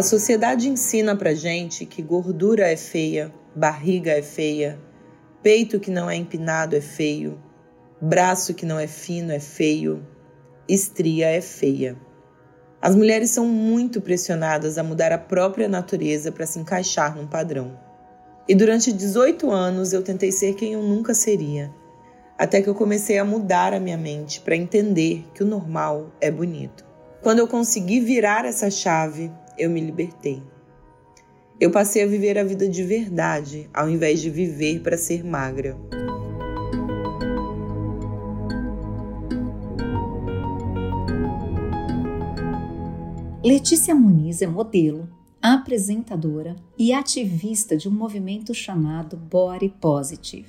A sociedade ensina pra gente que gordura é feia, barriga é feia, peito que não é empinado é feio, braço que não é fino é feio, estria é feia. As mulheres são muito pressionadas a mudar a própria natureza para se encaixar num padrão. E durante 18 anos eu tentei ser quem eu nunca seria, até que eu comecei a mudar a minha mente para entender que o normal é bonito. Quando eu consegui virar essa chave, eu me libertei. Eu passei a viver a vida de verdade, ao invés de viver para ser magra. Letícia Muniz é modelo, apresentadora e ativista de um movimento chamado Body Positive.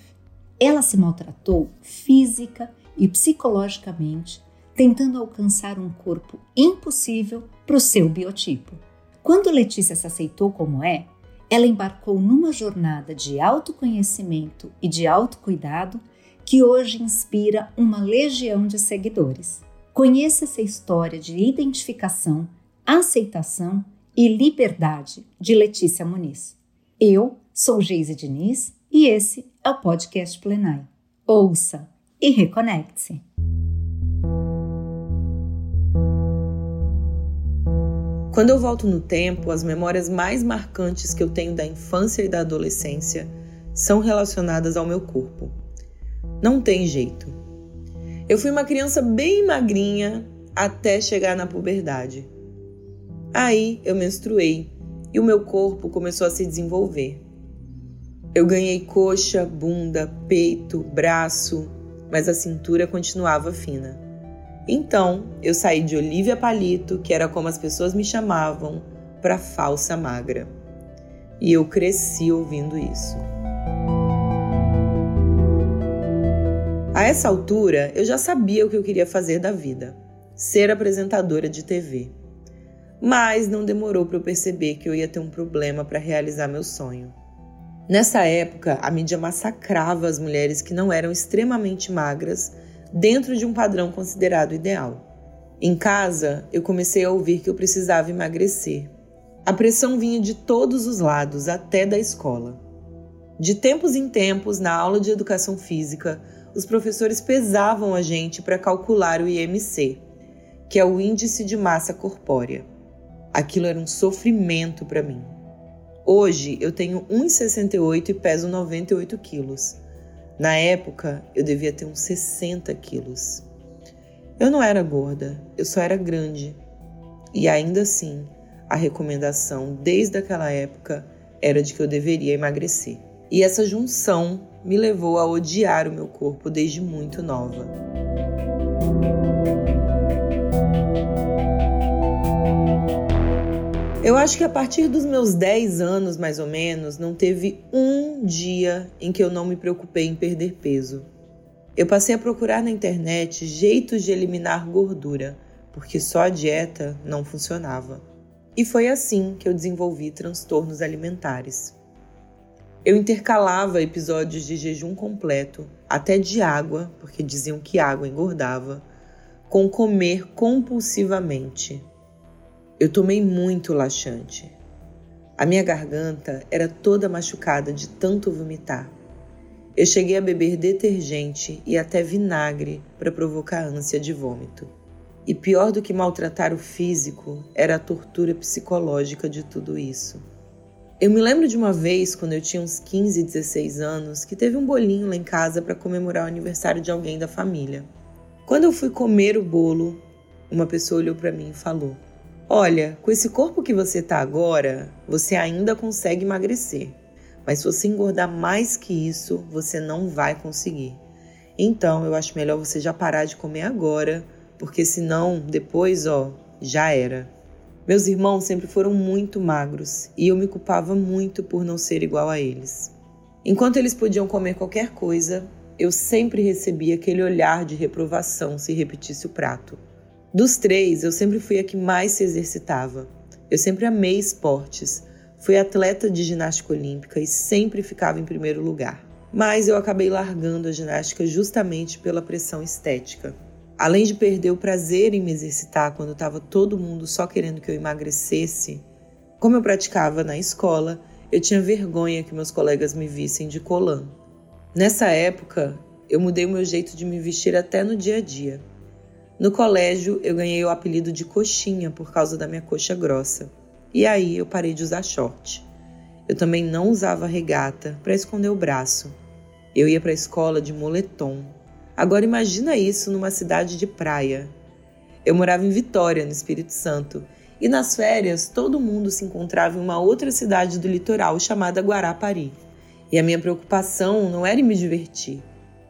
Ela se maltratou física e psicologicamente, tentando alcançar um corpo impossível para o seu biotipo. Quando Letícia se aceitou como é, ela embarcou numa jornada de autoconhecimento e de autocuidado que hoje inspira uma legião de seguidores. Conheça essa história de identificação, aceitação e liberdade de Letícia Muniz. Eu sou Geise Diniz e esse é o podcast Plenai. Ouça e reconecte-se. Quando eu volto no tempo, as memórias mais marcantes que eu tenho da infância e da adolescência são relacionadas ao meu corpo. Não tem jeito. Eu fui uma criança bem magrinha até chegar na puberdade. Aí eu menstruei e o meu corpo começou a se desenvolver. Eu ganhei coxa, bunda, peito, braço, mas a cintura continuava fina. Então, eu saí de Olivia Palito, que era como as pessoas me chamavam, para falsa magra. E eu cresci ouvindo isso. A essa altura, eu já sabia o que eu queria fazer da vida: ser apresentadora de TV. Mas não demorou para eu perceber que eu ia ter um problema para realizar meu sonho. Nessa época, a mídia massacrava as mulheres que não eram extremamente magras dentro de um padrão considerado ideal. Em casa, eu comecei a ouvir que eu precisava emagrecer. A pressão vinha de todos os lados, até da escola. De tempos em tempos, na aula de educação física, os professores pesavam a gente para calcular o IMC, que é o índice de massa corpórea. Aquilo era um sofrimento para mim. Hoje eu tenho 1,68 e peso 98 quilos. Na época, eu devia ter uns 60 quilos. Eu não era gorda, eu só era grande. E ainda assim, a recomendação desde aquela época era de que eu deveria emagrecer. E essa junção me levou a odiar o meu corpo desde muito nova. Eu acho que a partir dos meus 10 anos, mais ou menos, não teve um dia em que eu não me preocupei em perder peso. Eu passei a procurar na internet jeitos de eliminar gordura, porque só a dieta não funcionava. E foi assim que eu desenvolvi transtornos alimentares. Eu intercalava episódios de jejum completo, até de água, porque diziam que água engordava, com comer compulsivamente. Eu tomei muito laxante. A minha garganta era toda machucada de tanto vomitar. Eu cheguei a beber detergente e até vinagre para provocar ânsia de vômito. E pior do que maltratar o físico era a tortura psicológica de tudo isso. Eu me lembro de uma vez, quando eu tinha uns 15, 16 anos, que teve um bolinho lá em casa para comemorar o aniversário de alguém da família. Quando eu fui comer o bolo, uma pessoa olhou para mim e falou: Olha, com esse corpo que você tá agora, você ainda consegue emagrecer. Mas se você engordar mais que isso, você não vai conseguir. Então, eu acho melhor você já parar de comer agora, porque senão depois, ó, já era. Meus irmãos sempre foram muito magros e eu me culpava muito por não ser igual a eles. Enquanto eles podiam comer qualquer coisa, eu sempre recebia aquele olhar de reprovação se repetisse o prato. Dos três, eu sempre fui a que mais se exercitava. Eu sempre amei esportes. Fui atleta de ginástica olímpica e sempre ficava em primeiro lugar. Mas eu acabei largando a ginástica justamente pela pressão estética. Além de perder o prazer em me exercitar quando estava todo mundo só querendo que eu emagrecesse, Como eu praticava na escola, eu tinha vergonha que meus colegas me vissem de colã. Nessa época, eu mudei o meu jeito de me vestir até no dia a dia. No colégio, eu ganhei o apelido de coxinha por causa da minha coxa grossa. E aí eu parei de usar short. Eu também não usava regata para esconder o braço. Eu ia para a escola de moletom. Agora imagina isso numa cidade de praia. Eu morava em Vitória, no Espírito Santo, e nas férias todo mundo se encontrava em uma outra cidade do litoral chamada Guarapari. E a minha preocupação não era em me divertir,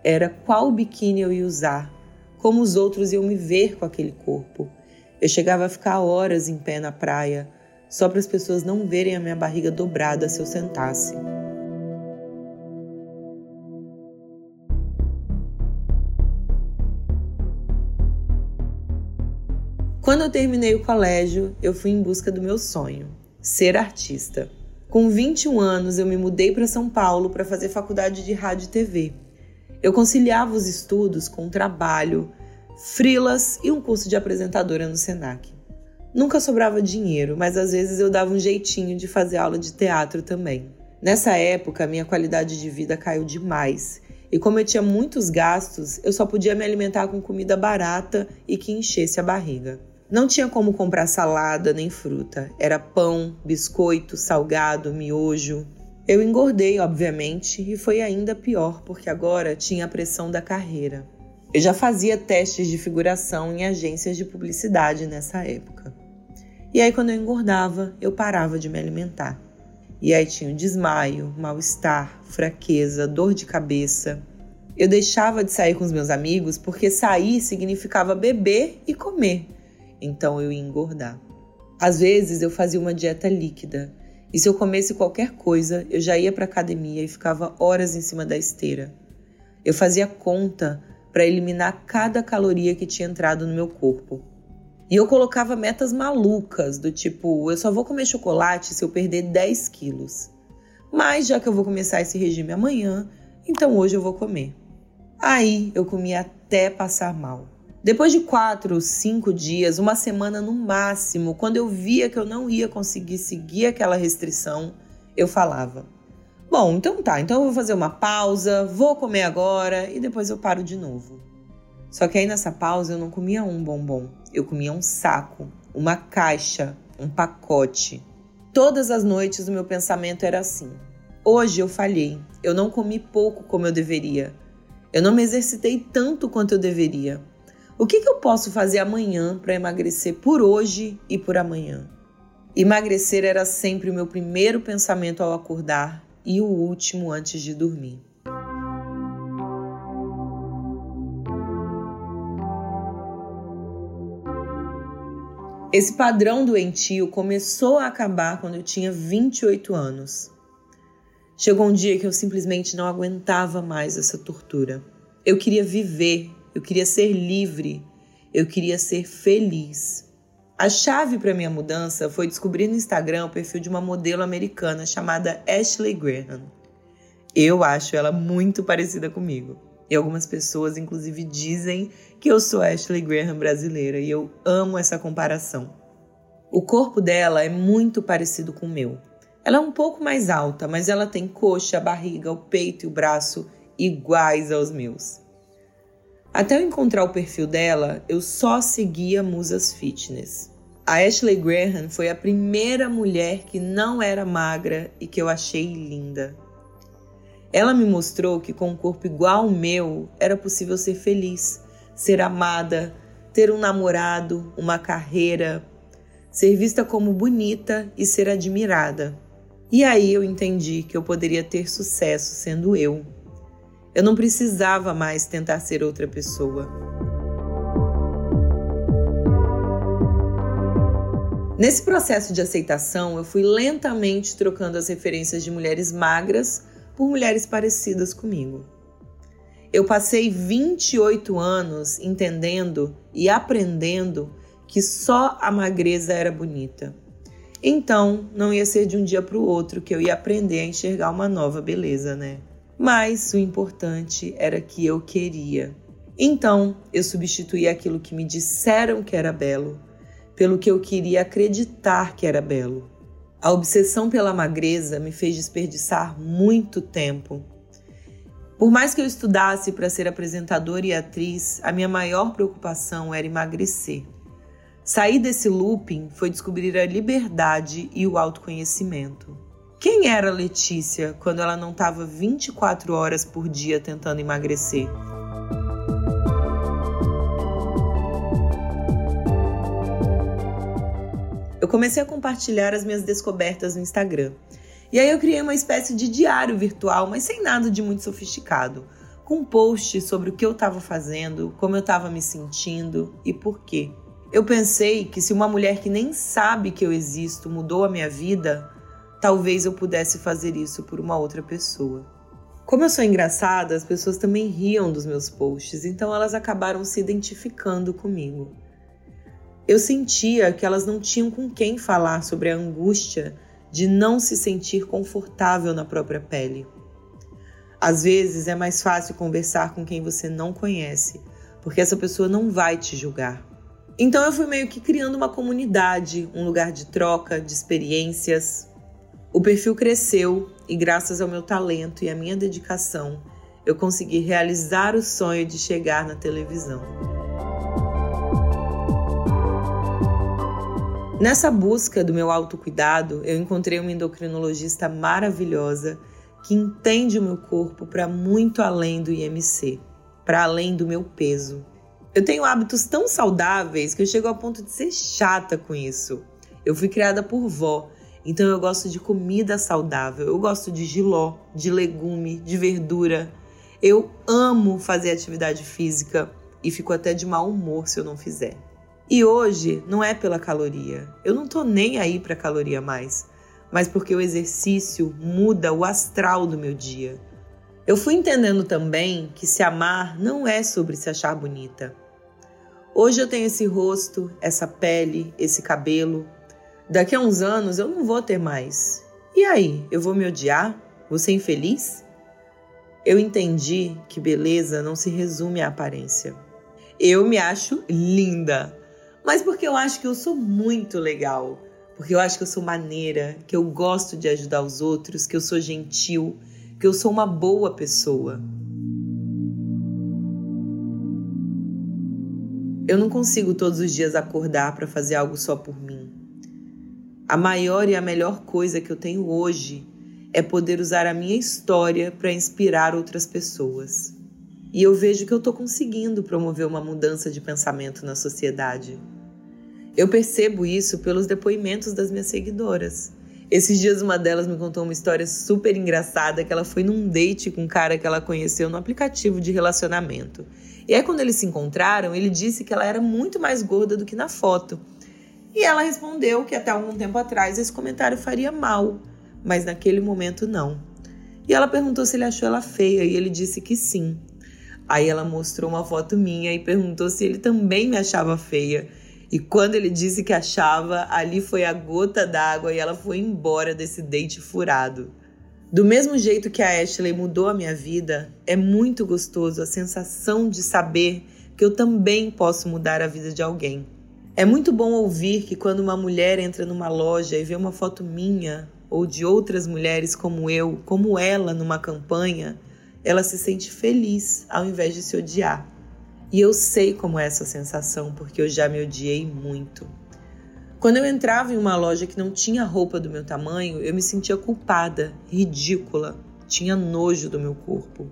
era qual biquíni eu ia usar, como os outros iam me ver com aquele corpo. Eu chegava a ficar horas em pé na praia, só para as pessoas não verem a minha barriga dobrada se eu sentasse. Quando eu terminei o colégio, eu fui em busca do meu sonho, ser artista. Com 21 anos, eu me mudei para São Paulo para fazer faculdade de rádio e TV. Eu conciliava os estudos com trabalho, frilas e um curso de apresentadora no Senac. Nunca sobrava dinheiro, mas às vezes eu dava um jeitinho de fazer aula de teatro também. Nessa época, minha qualidade de vida caiu demais. E como eu tinha muitos gastos, eu só podia me alimentar com comida barata e que enchesse a barriga. Não tinha como comprar salada nem fruta. Era pão, biscoito, salgado, miojo. Eu engordei, obviamente, e foi ainda pior porque agora tinha a pressão da carreira. Eu já fazia testes de figuração em agências de publicidade nessa época. E aí, quando eu engordava, eu parava de me alimentar. E aí tinha o desmaio, mal-estar, fraqueza, dor de cabeça. Eu deixava de sair com os meus amigos porque sair significava beber e comer. Então eu ia engordar. Às vezes eu fazia uma dieta líquida, e se eu comesse qualquer coisa, eu já ia para academia e ficava horas em cima da esteira. Eu fazia conta para eliminar cada caloria que tinha entrado no meu corpo. E eu colocava metas malucas, do tipo, eu só vou comer chocolate se eu perder 10 quilos. Mas já que eu vou começar esse regime amanhã, então hoje eu vou comer. Aí eu comia até passar mal. Depois de quatro, cinco dias, uma semana no máximo, quando eu via que eu não ia conseguir seguir aquela restrição, eu falava: Bom, então tá, então eu vou fazer uma pausa, vou comer agora e depois eu paro de novo. Só que aí nessa pausa eu não comia um bombom, eu comia um saco, uma caixa, um pacote. Todas as noites o meu pensamento era assim: hoje eu falhei, eu não comi pouco como eu deveria, eu não me exercitei tanto quanto eu deveria. O que, que eu posso fazer amanhã para emagrecer por hoje e por amanhã? Emagrecer era sempre o meu primeiro pensamento ao acordar e o último antes de dormir. Esse padrão doentio começou a acabar quando eu tinha 28 anos. Chegou um dia que eu simplesmente não aguentava mais essa tortura. Eu queria viver eu queria ser livre, eu queria ser feliz. A chave para minha mudança foi descobrir no Instagram o perfil de uma modelo americana chamada Ashley Graham. Eu acho ela muito parecida comigo. E algumas pessoas, inclusive, dizem que eu sou Ashley Graham brasileira e eu amo essa comparação. O corpo dela é muito parecido com o meu. Ela é um pouco mais alta, mas ela tem coxa, barriga, o peito e o braço iguais aos meus. Até eu encontrar o perfil dela, eu só seguia musas fitness. A Ashley Graham foi a primeira mulher que não era magra e que eu achei linda. Ela me mostrou que com um corpo igual ao meu era possível ser feliz, ser amada, ter um namorado, uma carreira, ser vista como bonita e ser admirada. E aí eu entendi que eu poderia ter sucesso sendo eu, eu não precisava mais tentar ser outra pessoa. Nesse processo de aceitação, eu fui lentamente trocando as referências de mulheres magras por mulheres parecidas comigo. Eu passei 28 anos entendendo e aprendendo que só a magreza era bonita. Então, não ia ser de um dia para o outro que eu ia aprender a enxergar uma nova beleza, né? Mas o importante era que eu queria. Então eu substituí aquilo que me disseram que era belo pelo que eu queria acreditar que era belo. A obsessão pela magreza me fez desperdiçar muito tempo. Por mais que eu estudasse para ser apresentadora e atriz, a minha maior preocupação era emagrecer. Sair desse looping foi descobrir a liberdade e o autoconhecimento. Quem era Letícia quando ela não estava 24 horas por dia tentando emagrecer? Eu comecei a compartilhar as minhas descobertas no Instagram. E aí eu criei uma espécie de diário virtual, mas sem nada de muito sofisticado, com posts sobre o que eu estava fazendo, como eu estava me sentindo e por quê. Eu pensei que se uma mulher que nem sabe que eu existo mudou a minha vida, talvez eu pudesse fazer isso por uma outra pessoa. Como eu sou engraçada, as pessoas também riam dos meus posts, então elas acabaram se identificando comigo. Eu sentia que elas não tinham com quem falar sobre a angústia de não se sentir confortável na própria pele. Às vezes é mais fácil conversar com quem você não conhece, porque essa pessoa não vai te julgar. Então eu fui meio que criando uma comunidade, um lugar de troca, de experiências, o perfil cresceu e, graças ao meu talento e à minha dedicação, eu consegui realizar o sonho de chegar na televisão. Nessa busca do meu autocuidado, eu encontrei uma endocrinologista maravilhosa que entende o meu corpo para muito além do IMC, para além do meu peso. Eu tenho hábitos tão saudáveis que eu chego ao ponto de ser chata com isso. Eu fui criada por vó então eu gosto de comida saudável, eu gosto de giló, de legume, de verdura. Eu amo fazer atividade física e fico até de mau humor se eu não fizer. E hoje não é pela caloria. Eu não tô nem aí para caloria mais, mas porque o exercício muda o astral do meu dia. Eu fui entendendo também que se amar não é sobre se achar bonita. Hoje eu tenho esse rosto, essa pele, esse cabelo, Daqui a uns anos eu não vou ter mais. E aí, eu vou me odiar? Vou ser infeliz? Eu entendi que beleza não se resume à aparência. Eu me acho linda, mas porque eu acho que eu sou muito legal, porque eu acho que eu sou maneira, que eu gosto de ajudar os outros, que eu sou gentil, que eu sou uma boa pessoa. Eu não consigo todos os dias acordar para fazer algo só por mim. A maior e a melhor coisa que eu tenho hoje é poder usar a minha história para inspirar outras pessoas. E eu vejo que eu estou conseguindo promover uma mudança de pensamento na sociedade. Eu percebo isso pelos depoimentos das minhas seguidoras. Esses dias uma delas me contou uma história super engraçada que ela foi num date com um cara que ela conheceu no aplicativo de relacionamento. E aí quando eles se encontraram, ele disse que ela era muito mais gorda do que na foto e ela respondeu que até algum tempo atrás esse comentário faria mal, mas naquele momento não. E ela perguntou se ele achou ela feia e ele disse que sim. Aí ela mostrou uma foto minha e perguntou se ele também me achava feia. E quando ele disse que achava, ali foi a gota d'água e ela foi embora desse date furado. Do mesmo jeito que a Ashley mudou a minha vida, é muito gostoso a sensação de saber que eu também posso mudar a vida de alguém. É muito bom ouvir que quando uma mulher entra numa loja e vê uma foto minha ou de outras mulheres como eu, como ela numa campanha, ela se sente feliz ao invés de se odiar. E eu sei como é essa sensação porque eu já me odiei muito. Quando eu entrava em uma loja que não tinha roupa do meu tamanho, eu me sentia culpada, ridícula, tinha nojo do meu corpo.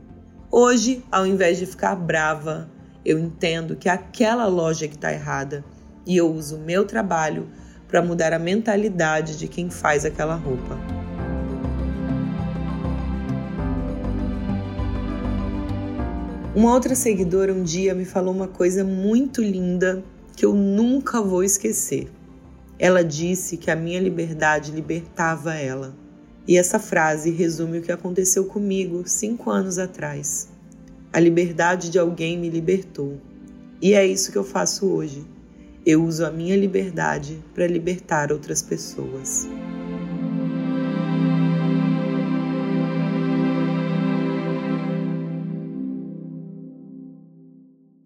Hoje, ao invés de ficar brava, eu entendo que aquela loja que está errada e eu uso o meu trabalho para mudar a mentalidade de quem faz aquela roupa. Uma outra seguidora um dia me falou uma coisa muito linda que eu nunca vou esquecer. Ela disse que a minha liberdade libertava ela. E essa frase resume o que aconteceu comigo cinco anos atrás. A liberdade de alguém me libertou. E é isso que eu faço hoje. Eu uso a minha liberdade para libertar outras pessoas.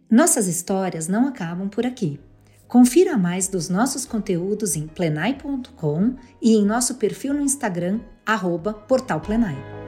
Nossas histórias não acabam por aqui. Confira mais dos nossos conteúdos em plenai.com e em nosso perfil no Instagram, arroba Portal Plenai.